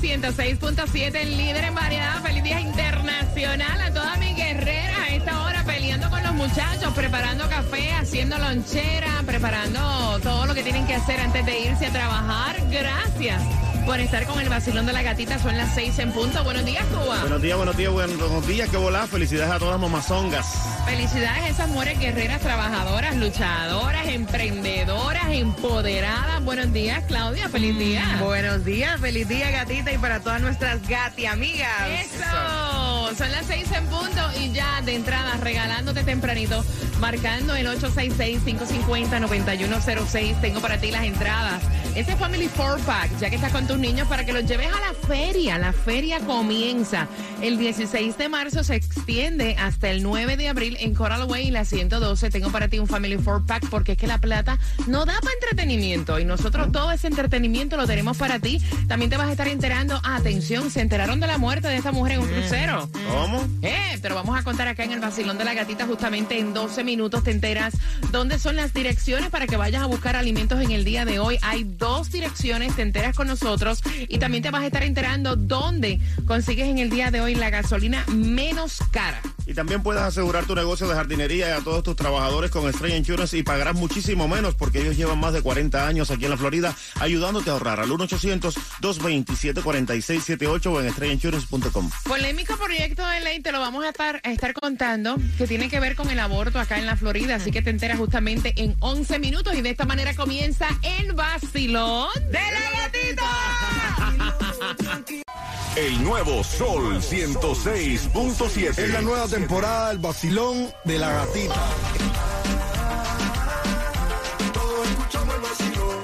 106.7, el líder en variedad. Feliz día internacional a toda mi guerrera a esta hora peleando con los muchachos, preparando café, haciendo lonchera, preparando todo lo que tienen que hacer antes de irse a trabajar. Gracias por estar con el vacilón de la gatita. Son las seis en punto. Buenos días, Cuba. Buenos días, buenos días, buenos días, que volá. Felicidades a todas las mamazongas. Felicidades a esas mujeres guerreras, trabajadoras, luchadoras, emprendedoras, empoderadas. Buenos días, Claudia. Feliz día. Buenos días, feliz día gatita y para todas nuestras gati amigas. Eso. Son las seis en punto y ya de entrada regalándote tempranito, marcando el 866-550-9106. Tengo para ti las entradas. Ese Family Four Pack, ya que estás con tus niños, para que los lleves a la feria. La feria comienza el 16 de marzo, se extiende hasta el 9 de abril en Coral Way y la 112. Tengo para ti un Family Four Pack porque es que la plata no da para entretenimiento y nosotros todo ese entretenimiento lo tenemos para ti. También te vas a estar enterando, atención, se enteraron de la muerte de esta mujer en un crucero. ¿Cómo? Eh, te lo vamos a contar acá en el vacilón de la gatita justamente en 12 minutos te enteras dónde son las direcciones para que vayas a buscar alimentos en el día de hoy. Hay dos direcciones, te enteras con nosotros y también te vas a estar enterando dónde consigues en el día de hoy la gasolina menos cara. Y también puedes asegurar tu negocio de jardinería y a todos tus trabajadores con Stray Insurance y pagarás muchísimo menos porque ellos llevan más de 40 años aquí en la Florida ayudándote a ahorrar al 1-800-227-4678 o en strayinsurance.com. Polémico proyecto de ley, te lo vamos a estar, a estar contando, que tiene que ver con el aborto acá en la Florida, así que te enteras justamente en 11 minutos y de esta manera comienza el vacilón de la gatita. El nuevo Sol 106.7. Es la nueva temporada del vacilón de la gatita. Todos escuchamos el vacilón.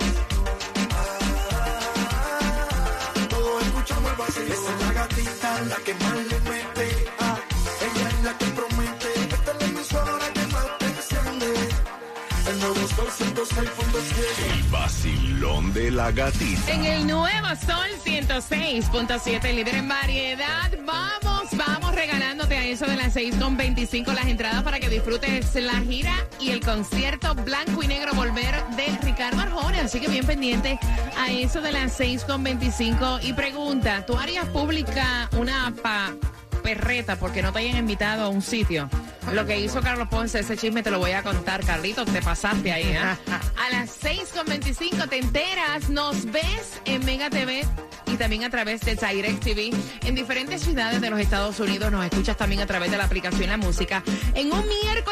Todos escuchamos el vacilón. Esa es la gatita, la que más le mete. El nuevo Sol 106.7. El vacilón de la gatita. En el nuevo Sol 106.7, líder en variedad. Vamos, vamos regalándote a eso de las 6.25 las entradas para que disfrutes la gira y el concierto Blanco y Negro Volver de Ricardo Arjona. Así que bien pendiente a eso de las 6.25. Y pregunta, ¿tú harías pública una pa perreta porque no te hayan invitado a un sitio? Lo que hizo Carlos Ponce, ese chisme te lo voy a contar, Carlitos, te pasaste ahí, ¿eh? A las 6.25 te enteras, nos ves en Mega TV y también a través de Direct TV en diferentes ciudades de los Estados Unidos. Nos escuchas también a través de la aplicación La Música. En un miércoles ombliguito, 8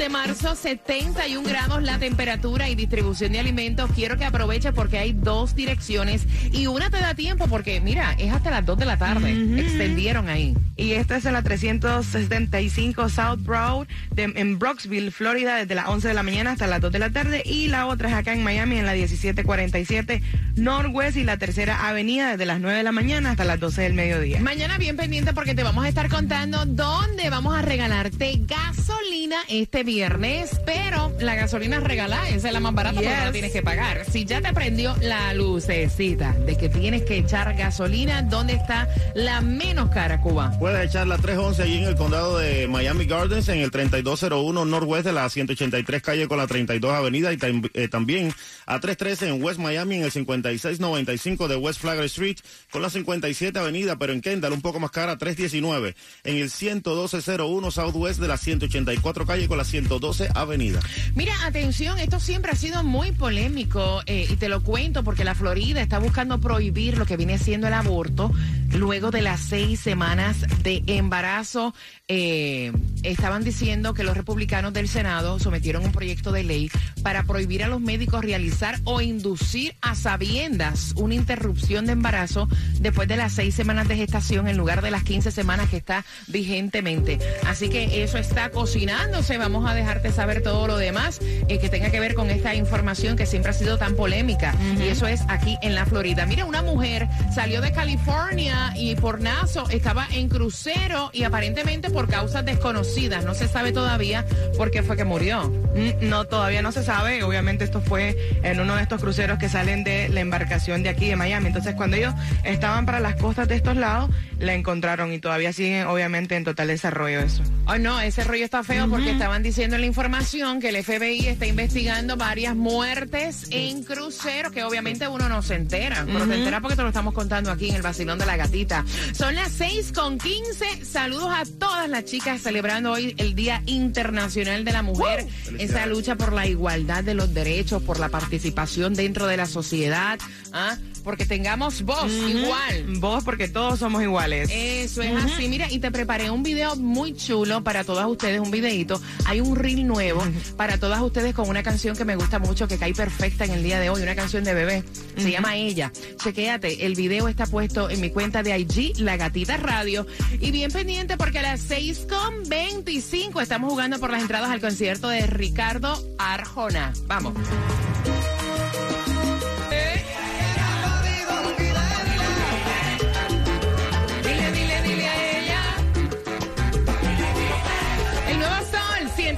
de marzo, 71 grados la temperatura y distribución de alimentos. Quiero que aproveches porque hay dos direcciones y una te da tiempo porque, mira, es hasta las 2 de la tarde. Extendieron ahí. Y esta es en la 375 South Broad de- en Brocksville, Florida, desde las 11 de la mañana hasta las 2 de la tarde. Y la otra es acá en Miami, en la 1747 Northwest y la tercera avenida, desde las 9 de la mañana hasta las 12 del mediodía. Mañana bien pendiente porque te vamos a estar contando dónde vamos a regalarte gasolina este viernes, pero la gasolina es regalada, esa es la más barata porque no la Yes. tienes que pagar. Si ya te prendió la lucecita de que tienes que echar gasolina, ¿dónde está la menos cara, Cuba? Puedes echar la 311 allí en el condado de Miami Gardens, en el 3201 Northwest de la 183 calle con la 32 avenida y tam- eh, también a 313 en West Miami en el 5695 de West Flagler Street con la 57 avenida, pero en Kendall un poco más cara, 319 en el 11201 Southwest de la 184 94 calle con la 112 avenida. Mira, atención, esto siempre ha sido muy polémico eh, y te lo cuento porque la Florida está buscando prohibir lo que viene siendo el aborto luego de las seis semanas de embarazo. Eh, estaban diciendo que los republicanos del Senado sometieron un proyecto de ley para prohibir a los médicos realizar o inducir a sabiendas una interrupción de embarazo después de las seis semanas de gestación en lugar de las 15 semanas que está vigentemente. Así que eso está cocinándose. Vamos a dejarte saber todo lo demás eh, que tenga que ver con esta información que siempre ha sido tan polémica. Y eso es aquí en la Florida. Mira, una mujer salió de California y por Nazo estaba en crucero y aparentemente por causas desconocidas. No se sabe todavía por qué fue que murió. Mm, No, todavía no se sabe. Obviamente esto fue en uno de estos cruceros que salen de la embarcación de aquí de Miami. Entonces cuando ellos estaban para las costas de estos lados, la encontraron y todavía siguen obviamente en total desarrollo eso. Oh, no, ese rollo está feo porque estaban diciendo en la información que el FBI está investigando varias muertes en cruceros que obviamente uno no se entera, pero se entera porque te lo estamos contando aquí en el vacilón de la gatita. Son las 6 con 15. Saludos a todas las chicas celebrando hoy el Día Internacional de la Mujer. Esa lucha por la igualdad de los derechos, por la participación dentro de la sociedad, ¿ah? Porque tengamos voz igual. Vos porque todos somos iguales. Eso es así. Mira, y te preparé un video muy chulo para todas ustedes, un videito. Hay un reel nuevo para todas ustedes con una canción que me gusta mucho, que cae perfecta en el día de hoy, una canción de bebé. Se llama Ella. Chequéate, el video está puesto en mi cuenta de IG, La Gatita Radio. Y bien pendiente porque a las 6 con 25 estamos jugando por las entradas al concierto de Ricardo Arjona. Vamos.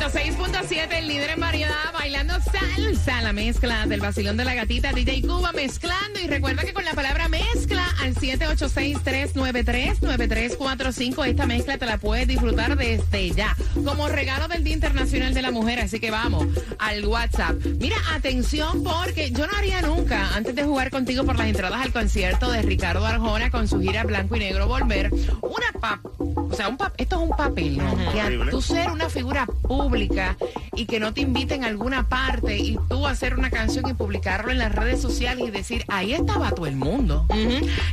106.7, el líder en variedad, bailando salsa, la mezcla del vacilón de la gatita, DJ Cuba mezclando. Y recuerda que con la palabra mezcla al 786-393-9345, esta mezcla te la puedes disfrutar desde ya, como regalo del Día Internacional de la Mujer. Así que vamos al WhatsApp. Mira, atención, porque yo no haría nunca, antes de jugar contigo por las entradas al concierto de Ricardo Arjona con su gira Blanco y Negro Volver, una pap, o sea, un pap, esto es un papel, ¿no? Que a tú ser una figura pública y que no te inviten a alguna parte y tú hacer una canción y publicarlo en las redes sociales y decir, ahí estaba todo el mundo.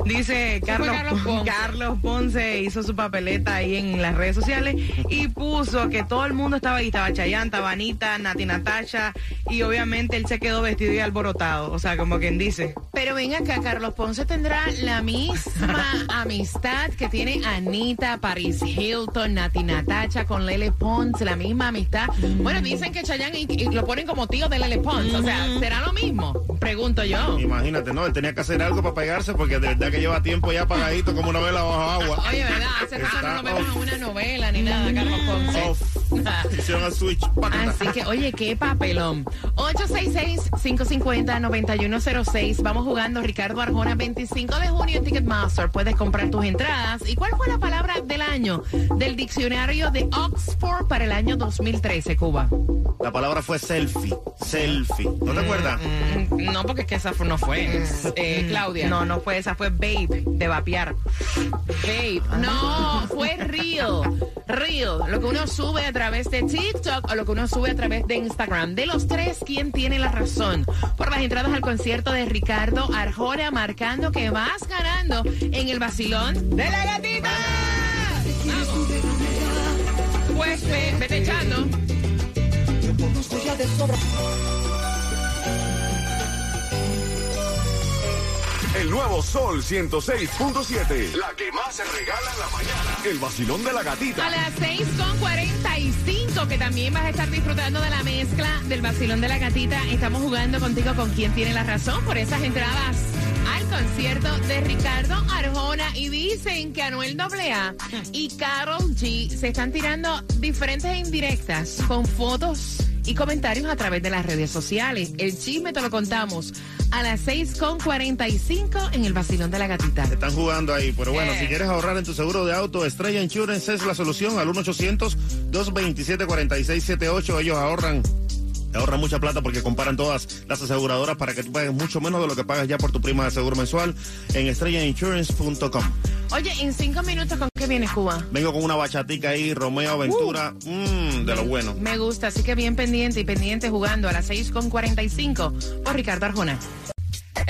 Dice Carlos, Carlos Ponce. Carlos Ponce hizo su papeleta ahí en las redes sociales y puso que todo el mundo estaba ahí, estaba Chayanne, estaba Anita, Nati Natasha y obviamente él se quedó vestido y alborotado, o sea, como quien dice. Pero ven acá, Carlos Ponce tendrá la misma amistad que tiene Anita, Paris Hilton, Nati Natacha con Lele Pons, la misma amistad. Bueno, dicen que Chayanne y- y lo ponen como tío de Lele Pons, o sea, ¿será lo mismo? Pregunto yo. Imagínate, ¿no? Él tenía que hacer algo para pegarse porque de verdad que lleva tiempo ya apagadito como una vela bajo agua. Oye, ¿verdad? Hace rato Está no vemos off. una novela ni nada, Carlos Ponce. Off. Hicieron el switch. pácata. Así que, oye, qué papelón. 866-550-9106. Vamos jugando Ricardo Arjona, 25 de junio en Ticketmaster. Puedes comprar tus entradas. ¿Y cuál fue la palabra del año del diccionario de Oxford para el año 2013, Cuba? La palabra fue selfie. Selfie. ¿No te acuerdas? Mm, No, porque es que esa no fue. Eh, Claudia. No, no fue esa, fue Babe, de vapear. Babe. No, fue Reel. Reel. Lo que uno sube a través de TikTok o lo que uno sube a través de Instagram. De los tres, ¿quién tiene la razón? Por las entradas al concierto de Ricardo Arjona, marcando que vas ganando en el vacilón de la gatita. Vete echando. El nuevo Sol 106.7. La que más se regala en la mañana. El vacilón de la A gatita. las 6 con 45, que también vas a estar disfrutando de la mezcla del vacilón de la gatita. Estamos jugando contigo con quien tiene la razón por esas entradas al concierto de Ricardo Arjona. Y dicen que Anuel AA y Carol G se están tirando diferentes indirectas con fotos y comentarios a través de las redes sociales. El chisme te lo contamos a las 6 con 45 en el vacilón de la gatita. Están jugando ahí, pero bueno, Eh. si quieres ahorrar en tu seguro de auto, Estrella Insurance es la solución al 1-800-227-4678. Ellos ahorran. Ahorran mucha plata porque comparan todas las aseguradoras para que tú pagues mucho menos de lo que pagas ya por tu prima de seguro mensual en estrellainsurance.com. Oye, en cinco minutos, ¿con qué viene Cuba? Vengo con una bachatica ahí, Romeo Aventura, mmm, de lo bueno. Me gusta, así que bien pendiente y pendiente jugando a las 6.45 por Ricardo Arjona.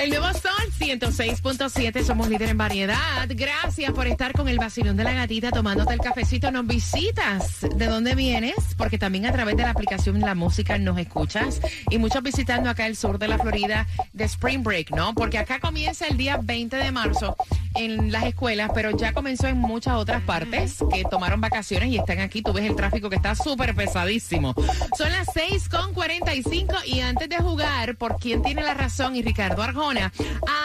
El nuevo Sol 106.7, somos líder en variedad. Gracias por estar con el vacilón de la gatita tomándote el cafecito. Nos visitas. ¿De dónde vienes? Porque también a través de la aplicación La Música nos escuchas. Y muchos visitando acá el sur de la Florida de Spring Break, ¿no? Porque acá comienza el día 20 de marzo en las escuelas, pero ya comenzó en muchas otras partes que tomaron vacaciones y están aquí. Tú ves el tráfico que está súper pesadísimo. Son las 6.45 y antes de jugar, por quién tiene la razón y Ricardo Arjona,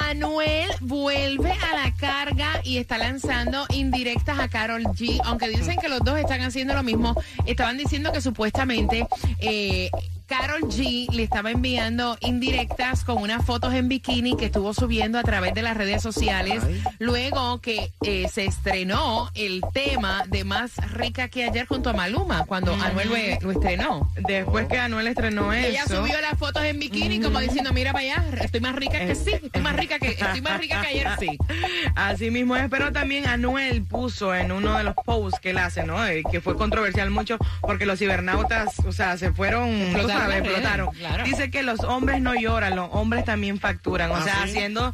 Anuel vuelve a la carga y está lanzando indirectas a Carol G, aunque dicen que los dos están haciendo lo mismo. Estaban diciendo que supuestamente... Eh, Carol G le estaba enviando indirectas con unas fotos en bikini que estuvo subiendo a través de las redes sociales. Luego que eh, se estrenó el tema de Más Rica que ayer junto a Maluma, cuando Anuel lo, estrenó. Después que Anuel estrenó eso. Ella subió las fotos en bikini como diciendo, mira para allá, estoy más rica que sí, estoy más rica que, estoy más rica que ayer sí. Así mismo es, pero también Anuel puso en uno de los posts que él hace, ¿no? Eh, que fue controversial mucho porque los cibernautas, o sea, se fueron explotaron. Dice que los hombres no lloran, los hombres también facturan. O ah, sea, haciendo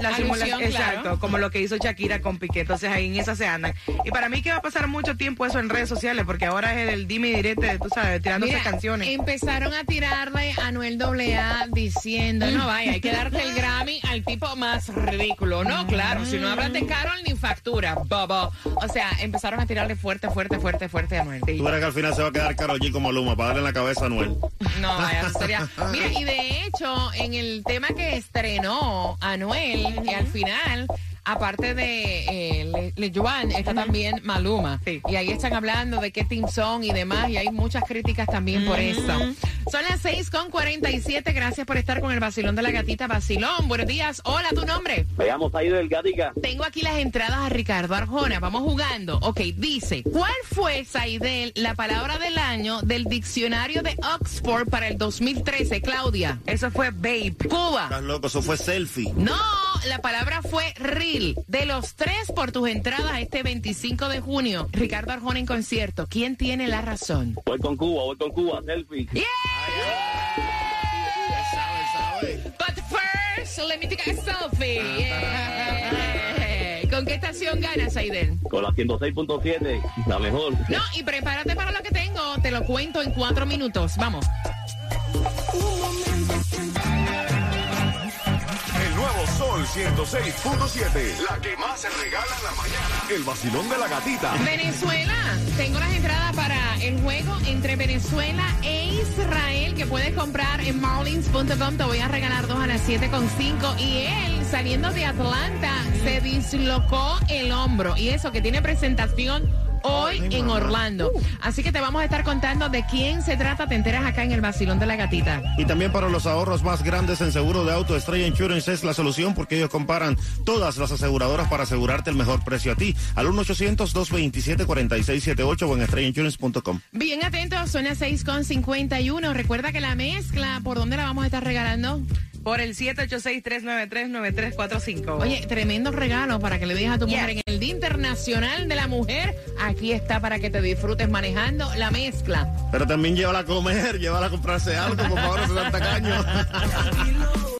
la simulación. Exacto, como lo que hizo Shakira con Piqué. Entonces ahí en esa se andan. Y para mí que va a pasar mucho tiempo eso en redes sociales, porque ahora es el dime y direte, tú sabes, tirándose canciones. Empezaron a tirarle a Noel AA diciendo, no vaya, hay que darte el Grammy al tipo más ridículo. No, claro, si no hablas de Carol ni factura, bobo. O sea, empezaron a tirarle fuerte, fuerte, fuerte, fuerte a Noel. Tú verás que al final se va a quedar Carol G como Luma para darle en la cabeza a Noel. No, vaya, sería. Mira, y de hecho, en el tema que estrenó Anuel, que al final aparte de eh, Le, Joan, está también Maluma. Y ahí están hablando de qué team son y demás, y hay muchas críticas también por eso. Son las 6 con 47. Gracias por estar con el vacilón de la gatita. Vacilón, buenos días. Hola, ¿tu nombre? Llamo del Gatica. Tengo aquí las entradas a Ricardo Arjona. Vamos jugando. Ok, dice, ¿cuál fue, Saidel, la palabra del año del diccionario de Oxford para el 2013, Claudia? Eso fue babe. Cuba. Estás loco, eso fue selfie. No, la palabra fue reel. De los tres por tus entradas este 25 de junio, Ricardo Arjona en concierto. ¿Quién tiene la razón? Voy con Cuba, voy con Cuba, selfie. Yeah. But first, let me take a selfie. ¿Con qué estación ganas, Aiden? Con la 106.7, la mejor. No, y prepárate para lo que tengo. Te lo cuento en cuatro minutos. Vamos. Sol 106.7. La que más se regala en la mañana. El vacilón de la gatita. Venezuela. Tengo las entradas para el juego entre Venezuela e Israel que puedes comprar en marlins.com. Te voy a regalar dos a las 7.5. Y él, saliendo de Atlanta, se dislocó el hombro. Y eso que tiene presentación hoy en Orlando. Uh. Así que te vamos a estar contando de quién se trata. Te enteras acá en el vacilón de la gatita. Y también para los ahorros más grandes en seguro de auto, Estrella Insurance es la solución porque ellos comparan todas las aseguradoras para asegurarte el mejor precio a ti. Al 1-800-227-4678 o en estrellainsurance.com. Bien atentos, son las 6.51. Recuerda que la mezcla, ¿por dónde la vamos a estar regalando? Por el 786-393-9345. Oye, tremendo regalo para que le digas a tu mujer en el Día Internacional de la Mujer. Aquí está para que te disfrutes manejando la mezcla. Pero también llévala a comer, llévala a comprarse algo, por favor, no se.